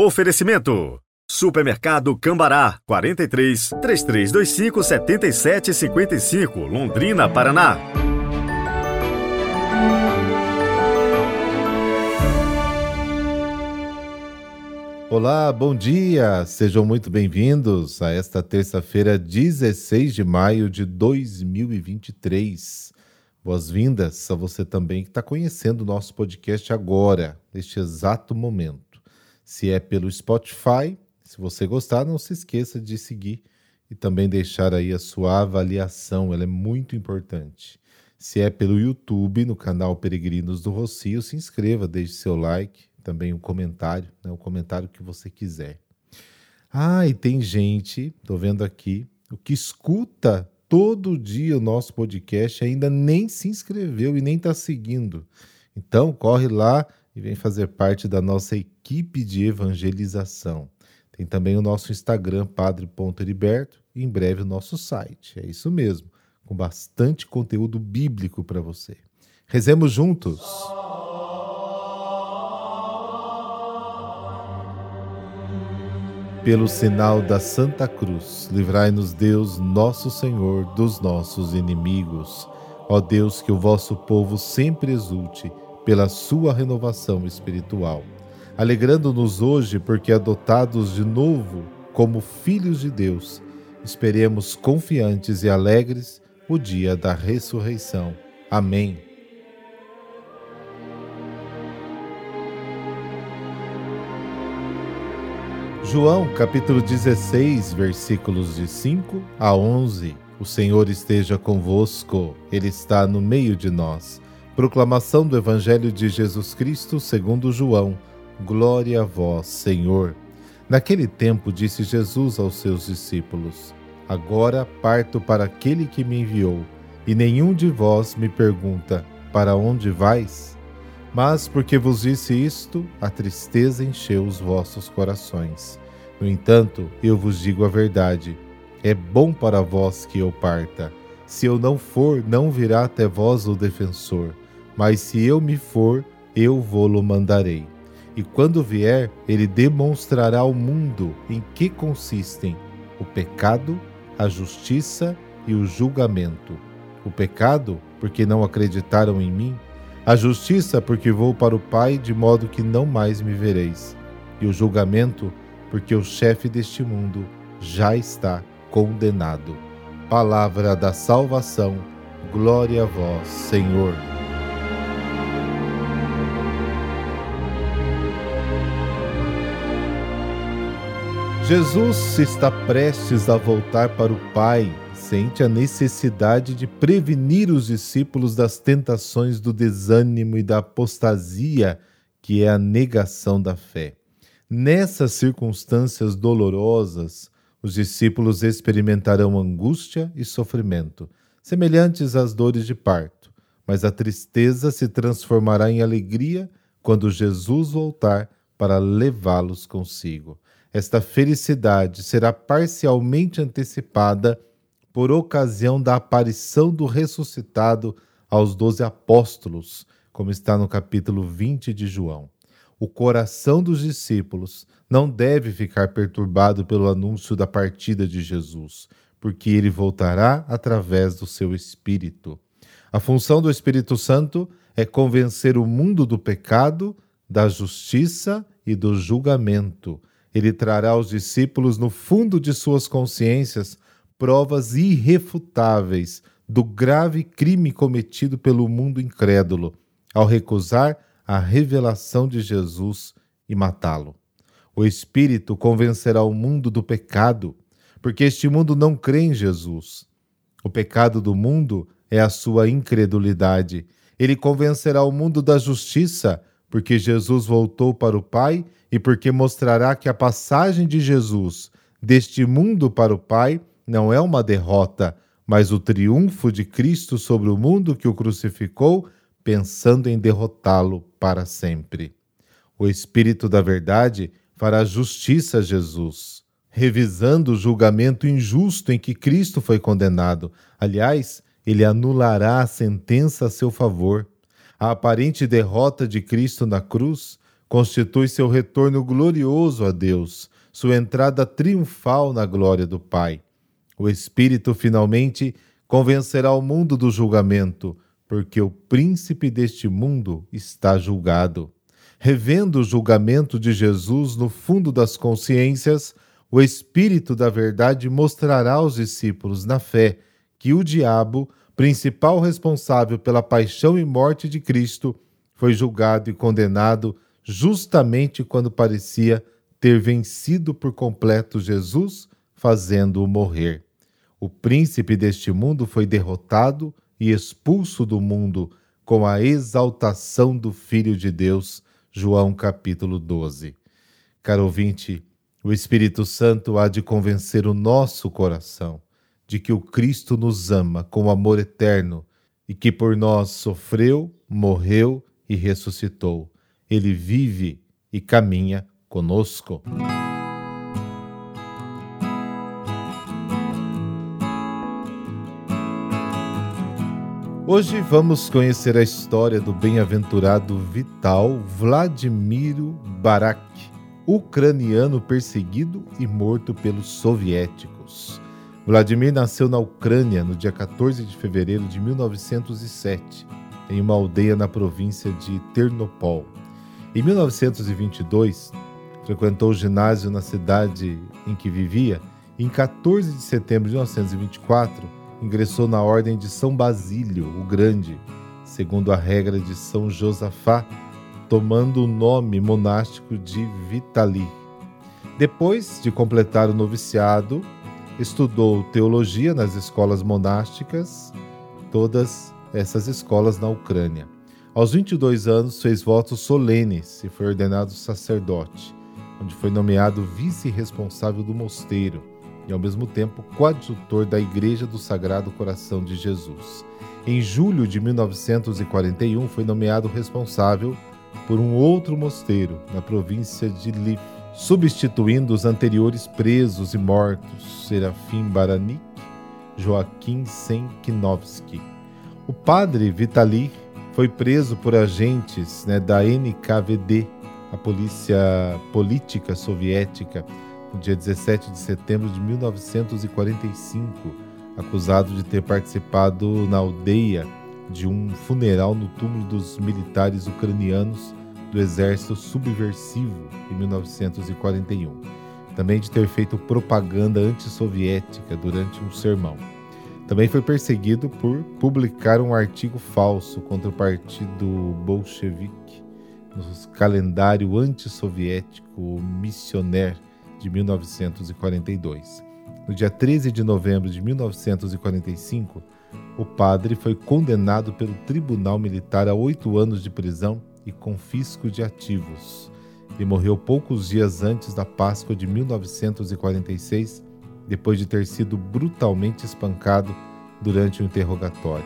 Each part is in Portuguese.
Oferecimento. Supermercado Cambará 43 3325 7755 Londrina, Paraná. Olá, bom dia! Sejam muito bem-vindos a esta terça-feira, 16 de maio de 2023. Boas-vindas a você também que está conhecendo o nosso podcast agora, neste exato momento. Se é pelo Spotify, se você gostar, não se esqueça de seguir e também deixar aí a sua avaliação, ela é muito importante. Se é pelo YouTube, no canal Peregrinos do Rocio, se inscreva, deixe seu like, também um comentário, né, o comentário que você quiser. Ah, e tem gente, tô vendo aqui, o que escuta todo dia o nosso podcast ainda nem se inscreveu e nem está seguindo. Então, corre lá e vem fazer parte da nossa equipe de evangelização. Tem também o nosso Instagram, padre.heriberto, e em breve o nosso site. É isso mesmo, com bastante conteúdo bíblico para você. Rezemos juntos! Pelo sinal da Santa Cruz, livrai-nos Deus, nosso Senhor, dos nossos inimigos. Ó Deus, que o vosso povo sempre exulte pela sua renovação espiritual. Alegrando-nos hoje porque adotados de novo como filhos de Deus, esperemos confiantes e alegres o dia da ressurreição. Amém. João capítulo 16, versículos de 5 a 11. O Senhor esteja convosco, Ele está no meio de nós. Proclamação do Evangelho de Jesus Cristo segundo João. Glória a vós, Senhor. Naquele tempo disse Jesus aos seus discípulos: Agora parto para aquele que me enviou, e nenhum de vós me pergunta: Para onde vais? Mas porque vos disse isto, a tristeza encheu os vossos corações. No entanto, eu vos digo a verdade: é bom para vós que eu parta. Se eu não for, não virá até vós o defensor, mas se eu me for, eu vou-lo mandarei. E quando vier, ele demonstrará ao mundo em que consistem o pecado, a justiça e o julgamento. O pecado, porque não acreditaram em mim, a justiça, porque vou para o Pai, de modo que não mais me vereis, e o julgamento, porque o chefe deste mundo já está condenado. Palavra da salvação, glória a vós, Senhor. Jesus está prestes a voltar para o Pai sente a necessidade de prevenir os discípulos das tentações do desânimo e da apostasia, que é a negação da fé. Nessas circunstâncias dolorosas, os discípulos experimentarão angústia e sofrimento, semelhantes às dores de parto, mas a tristeza se transformará em alegria quando Jesus voltar para levá-los consigo. Esta felicidade será parcialmente antecipada por ocasião da aparição do ressuscitado aos doze apóstolos, como está no capítulo 20 de João. O coração dos discípulos não deve ficar perturbado pelo anúncio da partida de Jesus, porque ele voltará através do seu Espírito. A função do Espírito Santo é convencer o mundo do pecado, da justiça e do julgamento. Ele trará aos discípulos no fundo de suas consciências provas irrefutáveis do grave crime cometido pelo mundo incrédulo ao recusar a revelação de Jesus e matá-lo. O Espírito convencerá o mundo do pecado, porque este mundo não crê em Jesus. O pecado do mundo é a sua incredulidade. Ele convencerá o mundo da justiça, porque Jesus voltou para o Pai e porque mostrará que a passagem de Jesus deste mundo para o Pai não é uma derrota, mas o triunfo de Cristo sobre o mundo que o crucificou, pensando em derrotá-lo para sempre. O Espírito da Verdade fará justiça a Jesus, revisando o julgamento injusto em que Cristo foi condenado. Aliás, ele anulará a sentença a seu favor. A aparente derrota de Cristo na cruz constitui seu retorno glorioso a Deus, sua entrada triunfal na glória do Pai. O Espírito finalmente convencerá o mundo do julgamento, porque o príncipe deste mundo está julgado. Revendo o julgamento de Jesus no fundo das consciências, o Espírito da Verdade mostrará aos discípulos na fé que o diabo, principal responsável pela paixão e morte de Cristo, foi julgado e condenado justamente quando parecia ter vencido por completo Jesus, fazendo-o morrer. O príncipe deste mundo foi derrotado e expulso do mundo com a exaltação do Filho de Deus. João capítulo 12. Caro ouvinte, o Espírito Santo há de convencer o nosso coração de que o Cristo nos ama com amor eterno e que por nós sofreu, morreu e ressuscitou. Ele vive e caminha conosco. Hoje vamos conhecer a história do bem-aventurado Vital Vladimiro Barak, ucraniano perseguido e morto pelos soviéticos. Vladimir nasceu na Ucrânia no dia 14 de fevereiro de 1907, em uma aldeia na província de Ternopol. Em 1922, frequentou o ginásio na cidade em que vivia e em 14 de setembro de 1924 ingressou na ordem de São Basílio o Grande, segundo a regra de São Josafá, tomando o nome monástico de Vitali. Depois de completar o noviciado, estudou teologia nas escolas monásticas, todas essas escolas na Ucrânia. Aos 22 anos, fez votos solenes e foi ordenado sacerdote, onde foi nomeado vice-responsável do mosteiro e, ao mesmo tempo, coadjutor da Igreja do Sagrado Coração de Jesus. Em julho de 1941, foi nomeado responsável por um outro mosteiro na província de Lviv, substituindo os anteriores presos e mortos, Serafim Baranik, Joaquim Senkinovsky. O padre Vitali foi preso por agentes né, da NKVD, a polícia política soviética, no dia 17 de setembro de 1945, acusado de ter participado na aldeia de um funeral no túmulo dos militares ucranianos do exército subversivo em 1941. Também de ter feito propaganda antissoviética durante um sermão. Também foi perseguido por publicar um artigo falso contra o partido bolchevique no calendário antissoviético missionário de 1942. No dia 13 de novembro de 1945, o padre foi condenado pelo Tribunal Militar a oito anos de prisão e confisco de ativos. Ele morreu poucos dias antes da Páscoa de 1946, depois de ter sido brutalmente espancado durante o interrogatório.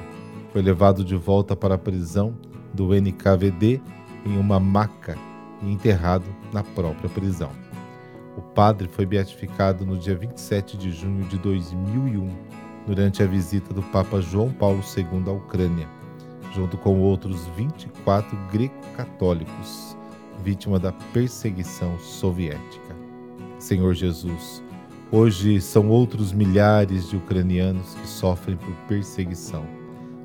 Foi levado de volta para a prisão do NKVD em uma maca e enterrado na própria prisão. O padre foi beatificado no dia 27 de junho de 2001, durante a visita do Papa João Paulo II à Ucrânia, junto com outros 24 greco-católicos, vítima da perseguição soviética. Senhor Jesus, hoje são outros milhares de ucranianos que sofrem por perseguição,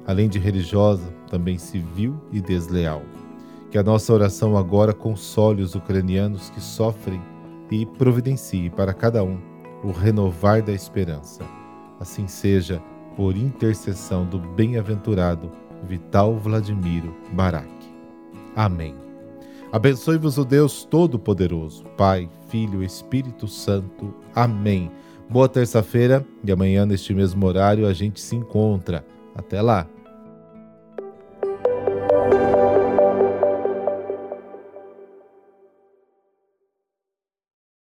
além de religiosa, também civil e desleal. Que a nossa oração agora console os ucranianos que sofrem e providencie para cada um o renovar da esperança. Assim seja, por intercessão do bem-aventurado Vital Vladimiro Barak. Amém. Abençoe-vos o Deus Todo-Poderoso, Pai, Filho e Espírito Santo. Amém. Boa terça-feira e amanhã, neste mesmo horário, a gente se encontra. Até lá.